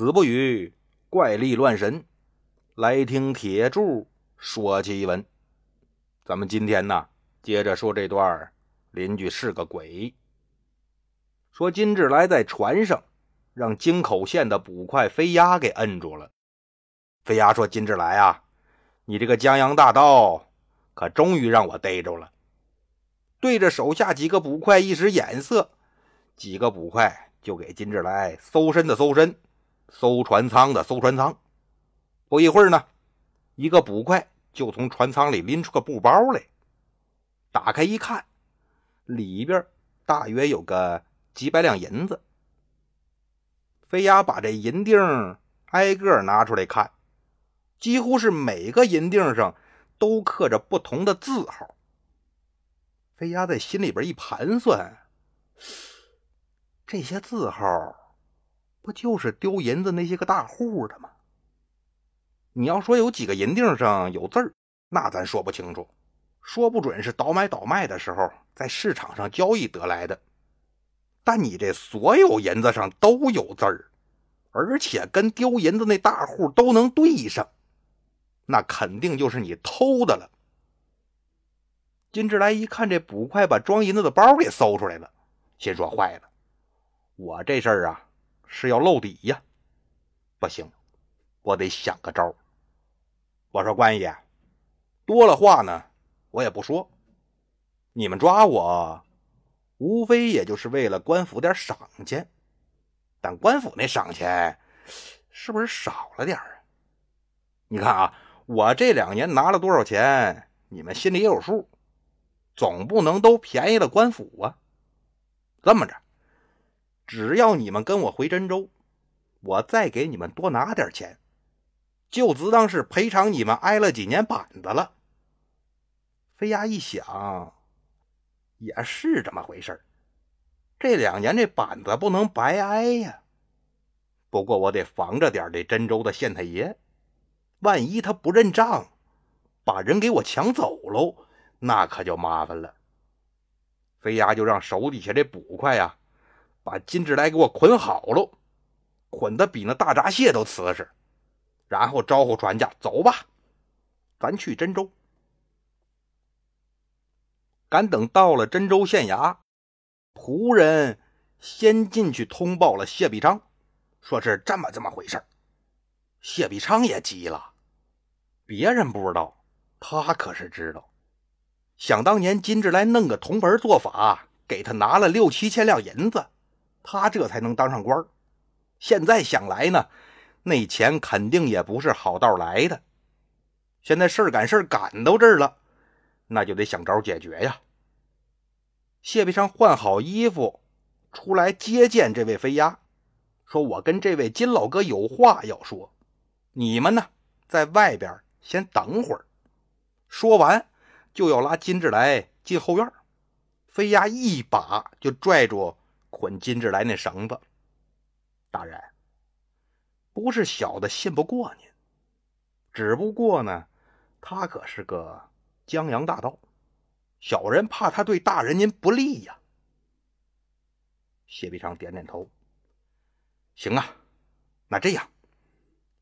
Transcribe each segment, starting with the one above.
子不语怪力乱神，来听铁柱说奇闻。咱们今天呢，接着说这段邻居是个鬼。说金志来在船上，让京口县的捕快飞鸭给摁住了。飞鸭说：“金志来啊，你这个江洋大盗，可终于让我逮着了。”对着手下几个捕快一使眼色，几个捕快就给金志来搜身的搜身。搜船舱的搜船舱，不一会儿呢，一个捕快就从船舱里拎出个布包来，打开一看，里边大约有个几百两银子。飞鸭把这银锭挨个拿出来看，几乎是每个银锭上都刻着不同的字号。飞鸭在心里边一盘算，这些字号。不就是丢银子那些个大户的吗？你要说有几个银锭上有字儿，那咱说不清楚，说不准是倒买倒卖的时候在市场上交易得来的。但你这所有银子上都有字儿，而且跟丢银子那大户都能对上，那肯定就是你偷的了。金志来一看，这捕快把装银子的包给搜出来了，心说：坏了，我这事儿啊！是要露底呀，不行，我得想个招我说关爷，多了话呢，我也不说。你们抓我，无非也就是为了官府点赏钱，但官府那赏钱是不是少了点啊？你看啊，我这两年拿了多少钱，你们心里也有数，总不能都便宜了官府啊。这么着。只要你们跟我回真州，我再给你们多拿点钱，就只当是赔偿你们挨了几年板子了。飞鸭一想，也是这么回事这两年这板子不能白挨呀。不过我得防着点这真州的县太爷，万一他不认账，把人给我抢走喽，那可就麻烦了。飞鸭就让手底下这捕快呀。把金志来给我捆好喽，捆的比那大闸蟹都瓷实，然后招呼船家走吧，咱去真州。赶等到了真州县衙，仆人先进去通报了谢必昌，说是这么这么回事谢必昌也急了，别人不知道，他可是知道。想当年金志来弄个铜盆做法，给他拿了六七千两银子。他这才能当上官现在想来呢，那钱肯定也不是好道来的。现在事儿赶事儿赶到这儿了，那就得想招解决呀。谢必昌换好衣服出来接见这位飞鸭，说：“我跟这位金老哥有话要说，你们呢在外边先等会儿。”说完就要拉金志来进后院，飞鸭一把就拽住。捆金志来那绳子，大人，不是小的信不过您，只不过呢，他可是个江洋大盗，小人怕他对大人您不利呀。谢必昌点点头，行啊，那这样，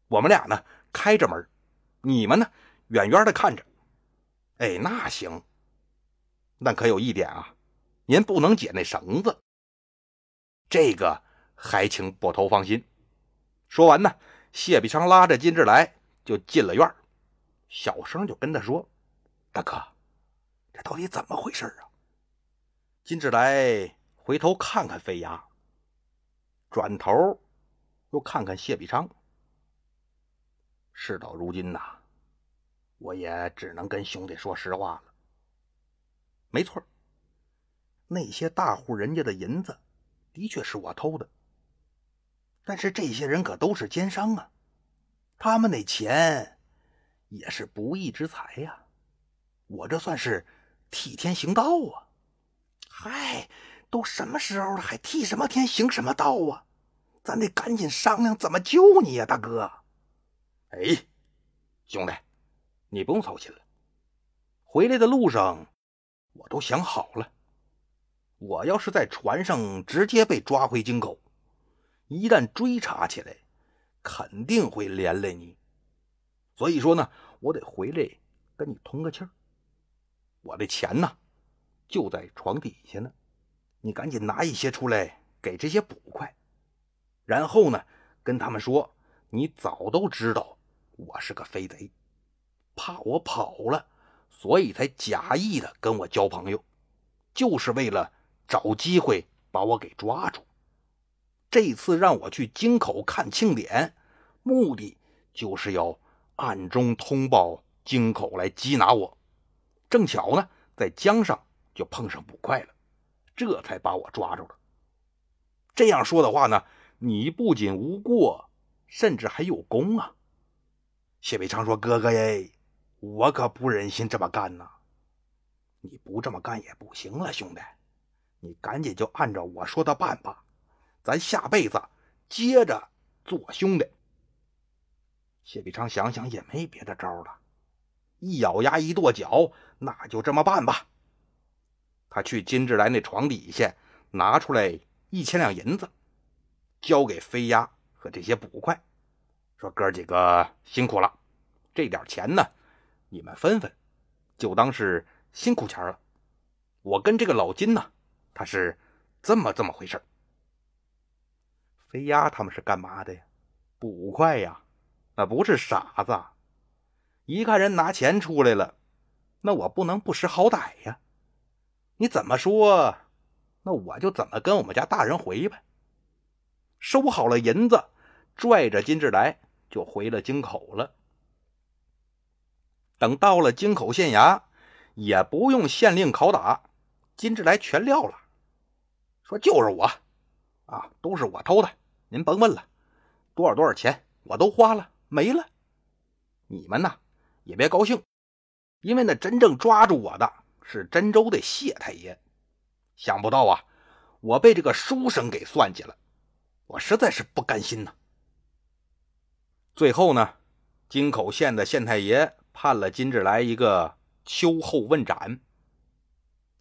我们俩呢开着门，你们呢远远的看着。哎，那行，但可有一点啊，您不能解那绳子。这个还请捕头放心。说完呢，谢必昌拉着金志来就进了院小声就跟他说：“大哥，这到底怎么回事啊？”金志来回头看看飞牙，转头又看看谢必昌。事到如今呐，我也只能跟兄弟说实话了。没错，那些大户人家的银子。的确是我偷的，但是这些人可都是奸商啊，他们那钱也是不义之财呀，我这算是替天行道啊！嗨，都什么时候了，还替什么天行什么道啊？咱得赶紧商量怎么救你呀，大哥！哎，兄弟，你不用操心了，回来的路上我都想好了。我要是在船上直接被抓回京口，一旦追查起来，肯定会连累你。所以说呢，我得回来跟你通个气儿。我的钱呢，就在床底下呢，你赶紧拿一些出来给这些捕快。然后呢，跟他们说，你早都知道我是个飞贼，怕我跑了，所以才假意的跟我交朋友，就是为了找机会把我给抓住。这次让我去京口看庆典，目的就是要暗中通报京口来缉拿我。正巧呢，在江上就碰上捕快了，这才把我抓住了。这样说的话呢？你不仅无过，甚至还有功啊！谢伟昌说：“哥哥耶，我可不忍心这么干呐！你不这么干也不行了，兄弟，你赶紧就按照我说的办吧，咱下辈子接着做兄弟。”谢必昌想想也没别的招了，一咬牙一跺脚，那就这么办吧。他去金志来那床底下拿出来一千两银子。交给飞鸭和这些捕快，说：“哥几个辛苦了，这点钱呢，你们分分，就当是辛苦钱了。我跟这个老金呢，他是这么这么回事飞鸭他们是干嘛的呀？捕快呀，那不是傻子。一看人拿钱出来了，那我不能不识好歹呀。你怎么说，那我就怎么跟我们家大人回呗。”收好了银子，拽着金志来就回了京口了。等到了京口县衙，也不用县令拷打，金志来全撂了，说就是我，啊，都是我偷的，您甭问了，多少多少钱我都花了，没了。你们呢也别高兴，因为那真正抓住我的是真州的谢太爷，想不到啊，我被这个书生给算计了。我实在是不甘心呐。最后呢，京口县的县太爷判了金志来一个秋后问斩。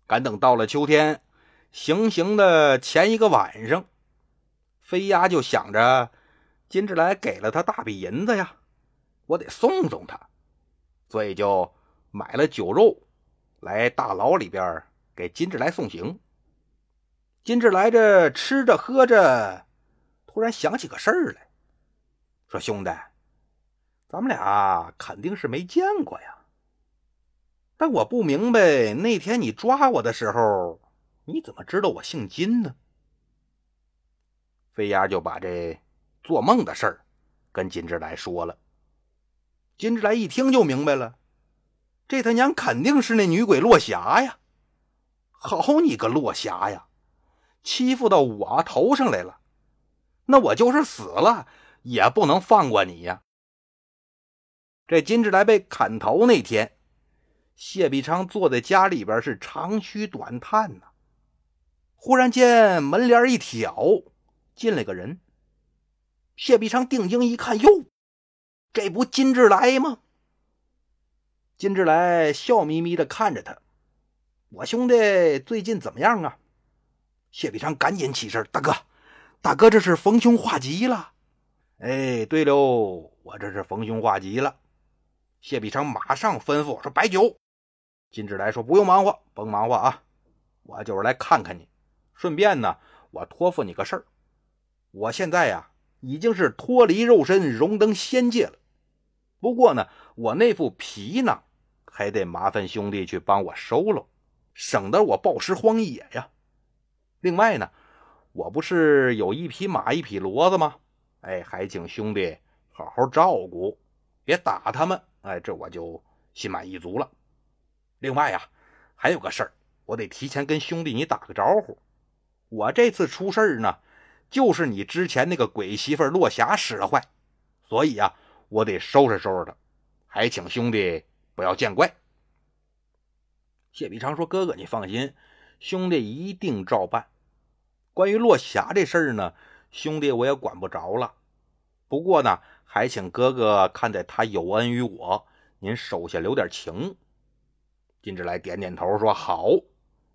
赶等到了秋天，行刑的前一个晚上，飞鸭就想着金志来给了他大笔银子呀，我得送送他，所以就买了酒肉来大牢里边给金志来送行。金志来这吃着喝着。突然想起个事儿来，说：“兄弟，咱们俩肯定是没见过呀。但我不明白，那天你抓我的时候，你怎么知道我姓金呢？”飞鸭就把这做梦的事儿跟金志来说了。金志来一听就明白了，这他娘肯定是那女鬼落霞呀！好你个落霞呀，欺负到我头上来了！那我就是死了，也不能放过你呀！这金志来被砍头那天，谢必昌坐在家里边是长吁短叹呐。忽然间门帘一挑，进来个人。谢必昌定睛一看，哟，这不金志来吗？金志来笑眯眯的看着他：“我兄弟最近怎么样啊？”谢必昌赶紧起身：“大哥。”大哥，这是逢凶化吉了。哎，对喽，我这是逢凶化吉了。谢必昌马上吩咐说：“摆酒。”金志来说：“不用忙活，甭忙活啊，我就是来看看你，顺便呢，我托付你个事儿。我现在呀，已经是脱离肉身，荣登仙界了。不过呢，我那副皮囊还得麻烦兄弟去帮我收了，省得我暴尸荒野呀。另外呢。”我不是有一匹马一匹骡子吗？哎，还请兄弟好好照顾，别打他们。哎，这我就心满意足了。另外呀，还有个事儿，我得提前跟兄弟你打个招呼。我这次出事儿呢，就是你之前那个鬼媳妇落霞使的坏，所以啊，我得收拾收拾她，还请兄弟不要见怪。谢必昌说：“哥哥，你放心，兄弟一定照办。”关于落霞这事儿呢，兄弟我也管不着了。不过呢，还请哥哥看在他有恩于我，您手下留点情。金志来点点头说：“好，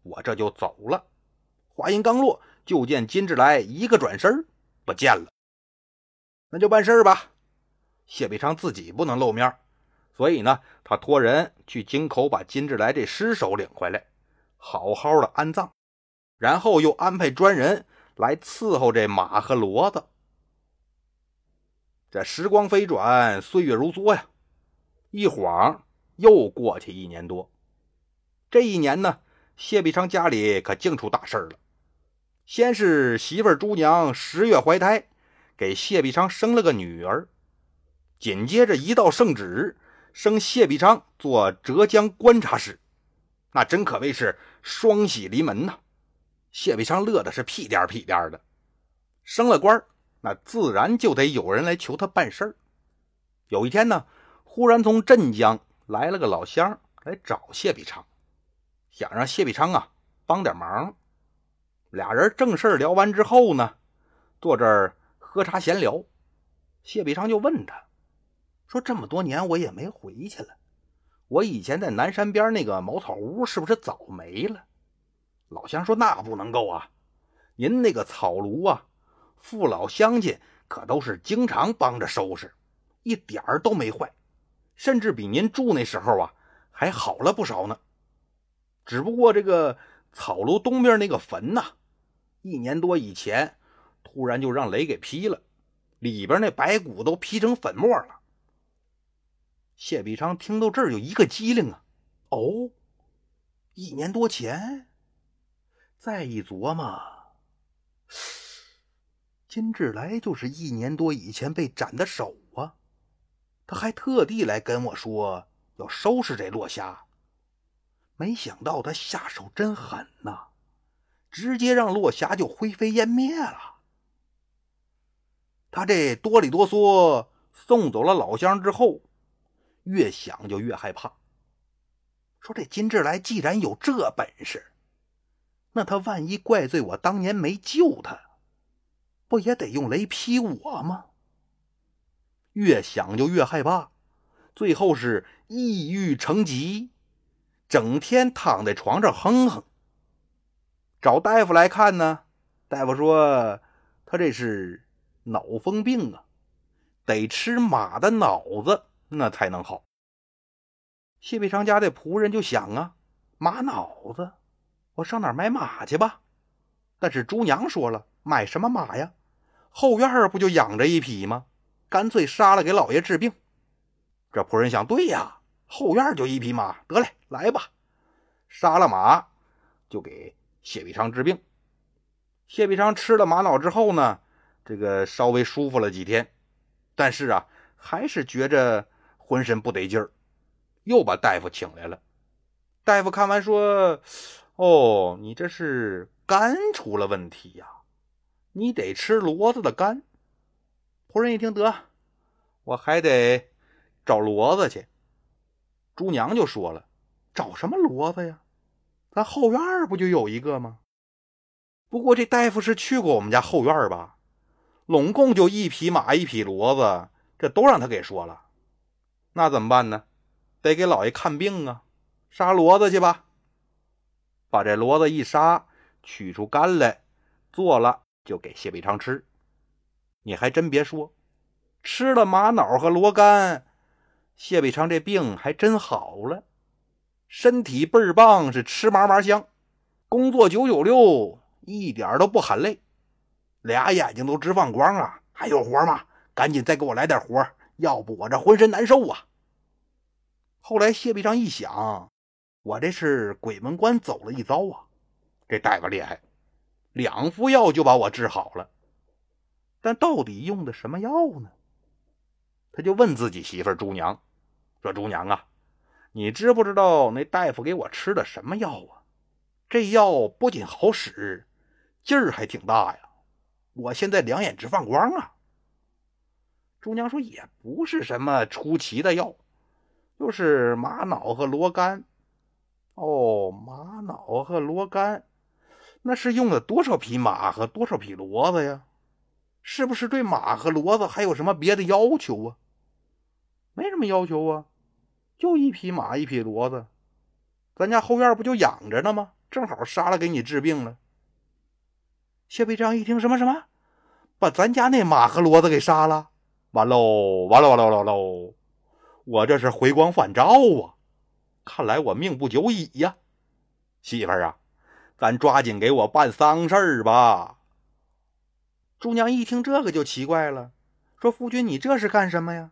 我这就走了。”话音刚落，就见金志来一个转身不见了。那就办事吧。谢必昌自己不能露面，所以呢，他托人去京口把金志来这尸首领回来，好好的安葬，然后又安排专人来伺候这马和骡子。这时光飞转，岁月如梭呀，一晃又过去一年多。这一年呢，谢必昌家里可净出大事了。先是媳妇朱娘十月怀胎，给谢必昌生了个女儿。紧接着一道圣旨，升谢必昌做浙江观察使，那真可谓是双喜临门呐！谢必昌乐的是屁颠屁颠的。升了官那自然就得有人来求他办事儿。有一天呢，忽然从镇江来了个老乡来找谢必昌，想让谢必昌啊帮点忙。俩人正事聊完之后呢，坐这儿喝茶闲聊，谢必昌就问他。说这么多年我也没回去了，我以前在南山边那个茅草屋是不是早没了？老乡说那不能够啊，您那个草庐啊，父老乡亲可都是经常帮着收拾，一点儿都没坏，甚至比您住那时候啊还好了不少呢。只不过这个草庐东边那个坟呐，一年多以前突然就让雷给劈了，里边那白骨都劈成粉末了。谢必昌听到这儿，有一个机灵啊！哦，一年多前，再一琢磨，金志来就是一年多以前被斩的手啊！他还特地来跟我说要收拾这落霞，没想到他下手真狠呐，直接让落霞就灰飞烟灭了。他这哆里哆嗦送走了老乡之后。越想就越害怕。说这金志来既然有这本事，那他万一怪罪我当年没救他，不也得用雷劈我吗？越想就越害怕，最后是抑郁成疾，整天躺在床上哼哼。找大夫来看呢，大夫说他这是脑风病啊，得吃马的脑子。那才能好。谢必昌家的仆人就想啊，马脑子，我上哪买马去吧？但是朱娘说了，买什么马呀？后院不就养着一匹吗？干脆杀了给老爷治病。这仆人想，对呀，后院就一匹马，得嘞，来吧，杀了马就给谢必昌治病。谢必昌吃了玛瑙之后呢，这个稍微舒服了几天，但是啊，还是觉着。浑身不得劲儿，又把大夫请来了。大夫看完说：“哦，你这是肝出了问题呀，你得吃骡子的肝。”仆人一听，得，我还得找骡子去。朱娘就说了：“找什么骡子呀？咱后院不就有一个吗？不过这大夫是去过我们家后院吧？拢共就一匹马，一匹骡子，这都让他给说了。”那怎么办呢？得给老爷看病啊！杀骡子去吧，把这骡子一杀，取出肝来，做了就给谢必昌吃。你还真别说，吃了玛瑙和骡肝，谢必昌这病还真好了，身体倍儿棒，是吃嘛嘛香，工作九九六，一点都不喊累，俩眼睛都直放光啊！还有活吗？赶紧再给我来点活！要不我这浑身难受啊！后来谢必昌一想，我这是鬼门关走了一遭啊！这大夫厉害，两副药就把我治好了。但到底用的什么药呢？他就问自己媳妇朱娘，说：“朱娘啊，你知不知道那大夫给我吃的什么药啊？这药不仅好使，劲儿还挺大呀！我现在两眼直放光啊！”朱娘说：“也不是什么出奇的药，就是玛瑙和罗干。哦，玛瑙和罗干，那是用了多少匹马和多少匹骡子呀？是不是对马和骡子还有什么别的要求啊？没什么要求啊，就一匹马一匹骡子，咱家后院不就养着呢吗？正好杀了给你治病了。”谢必章一听，什么什么，把咱家那马和骡子给杀了？完喽，完喽，完喽，完喽！我这是回光返照啊！看来我命不久矣呀，媳妇儿啊，咱抓紧给我办丧事儿吧。朱娘一听这个就奇怪了，说：“夫君，你这是干什么呀？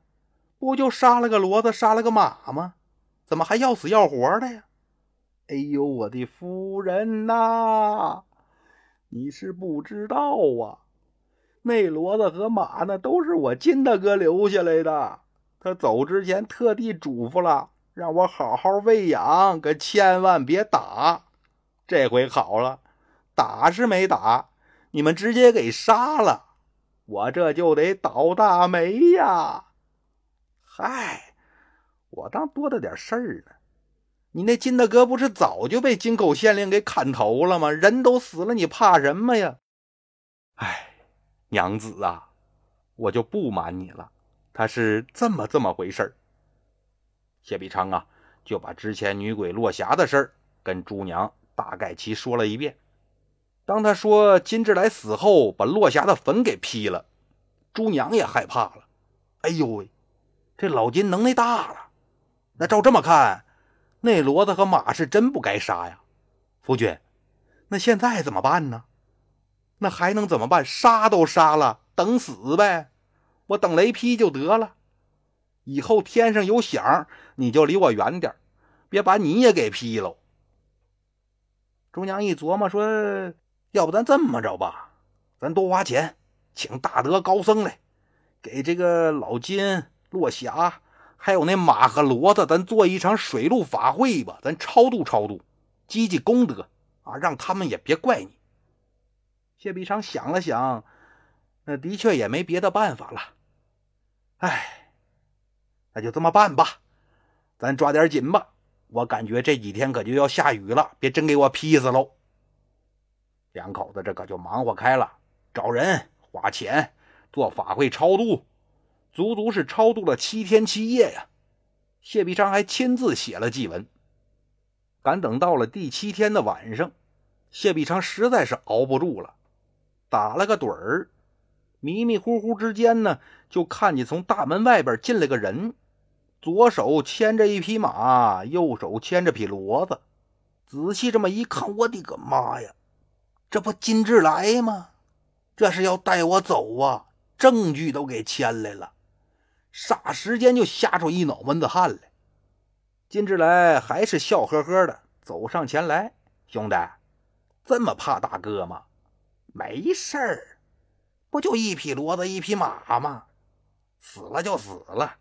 不就杀了个骡子，杀了个马吗？怎么还要死要活的呀？”哎呦，我的夫人呐，你是不知道啊，那骡子和马呢，都是我金大哥留下来的。他走之前特地嘱咐了。让我好好喂养，可千万别打。这回好了，打是没打，你们直接给杀了，我这就得倒大霉呀！嗨，我当多大点事儿呢？你那金大哥不是早就被金口县令给砍头了吗？人都死了，你怕什么呀？哎，娘子啊，我就不瞒你了，他是这么这么回事儿。谢必昌啊，就把之前女鬼落霞的事儿跟朱娘大概其说了一遍。当他说金志来死后把落霞的坟给劈了，朱娘也害怕了。哎呦喂，这老金能耐大了！那照这么看，那骡子和马是真不该杀呀。夫君，那现在怎么办呢？那还能怎么办？杀都杀了，等死呗！我等雷劈就得了。以后天上有响，你就离我远点别把你也给劈喽。中娘一琢磨，说：“要不咱这么着吧，咱多花钱请大德高僧来，给这个老金、落霞，还有那马和骡子，咱做一场水陆法会吧，咱超度超度，积积功德啊，让他们也别怪你。”谢必昌想了想，那的确也没别的办法了。哎。那就这么办吧，咱抓点紧吧。我感觉这几天可就要下雨了，别真给我劈死喽。两口子这可就忙活开了，找人花钱做法会超度，足足是超度了七天七夜呀。谢必昌还亲自写了祭文。赶等到了第七天的晚上，谢必昌实在是熬不住了，打了个盹儿。迷迷糊糊之间呢，就看见从大门外边进来个人。左手牵着一匹马，右手牵着匹骡子。仔细这么一看，我的个妈呀，这不金志来吗？这是要带我走啊！证据都给牵来了，霎时间就吓出一脑门子汗来。金志来还是笑呵呵的走上前来：“兄弟，这么怕大哥吗？没事儿，不就一匹骡子一匹马吗？死了就死了。”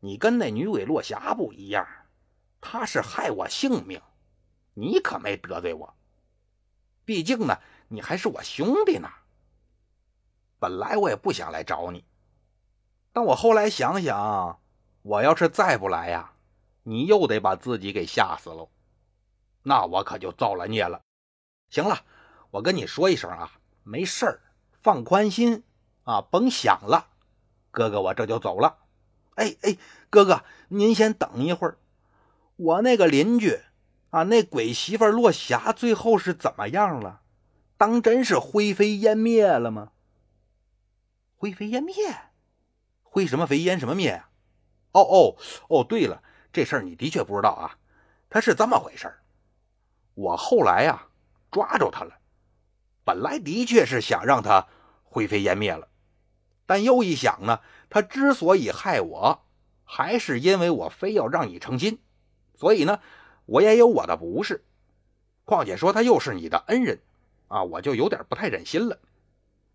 你跟那女鬼落霞不一样，她是害我性命，你可没得罪我。毕竟呢，你还是我兄弟呢。本来我也不想来找你，但我后来想想，我要是再不来呀，你又得把自己给吓死喽，那我可就造了孽了。行了，我跟你说一声啊，没事儿，放宽心啊，甭想了，哥哥，我这就走了。哎哎，哥哥，您先等一会儿。我那个邻居啊，那鬼媳妇落霞最后是怎么样了？当真是灰飞烟灭了吗？灰飞烟灭？灰什么飞烟什么灭啊？哦哦哦，对了，这事儿你的确不知道啊。他是这么回事我后来呀抓住他了，本来的确是想让他灰飞烟灭了。但又一想呢，他之所以害我，还是因为我非要让你成亲，所以呢，我也有我的不是。况且说他又是你的恩人，啊，我就有点不太忍心了。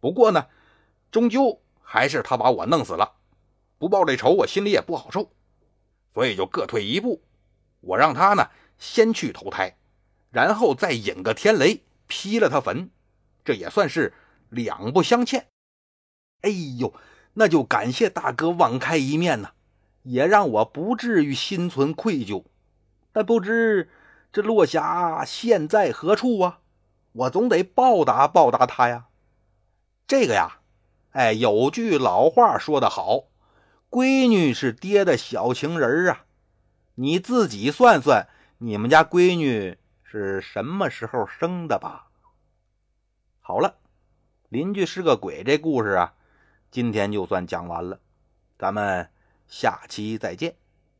不过呢，终究还是他把我弄死了，不报这仇，我心里也不好受，所以就各退一步。我让他呢先去投胎，然后再引个天雷劈了他坟，这也算是两不相欠。哎呦，那就感谢大哥网开一面呐，也让我不至于心存愧疚。但不知这落霞现在何处啊？我总得报答报答他呀。这个呀，哎，有句老话说得好，闺女是爹的小情人啊。你自己算算，你们家闺女是什么时候生的吧？好了，邻居是个鬼，这故事啊。今天就算讲完了，咱们下期再见。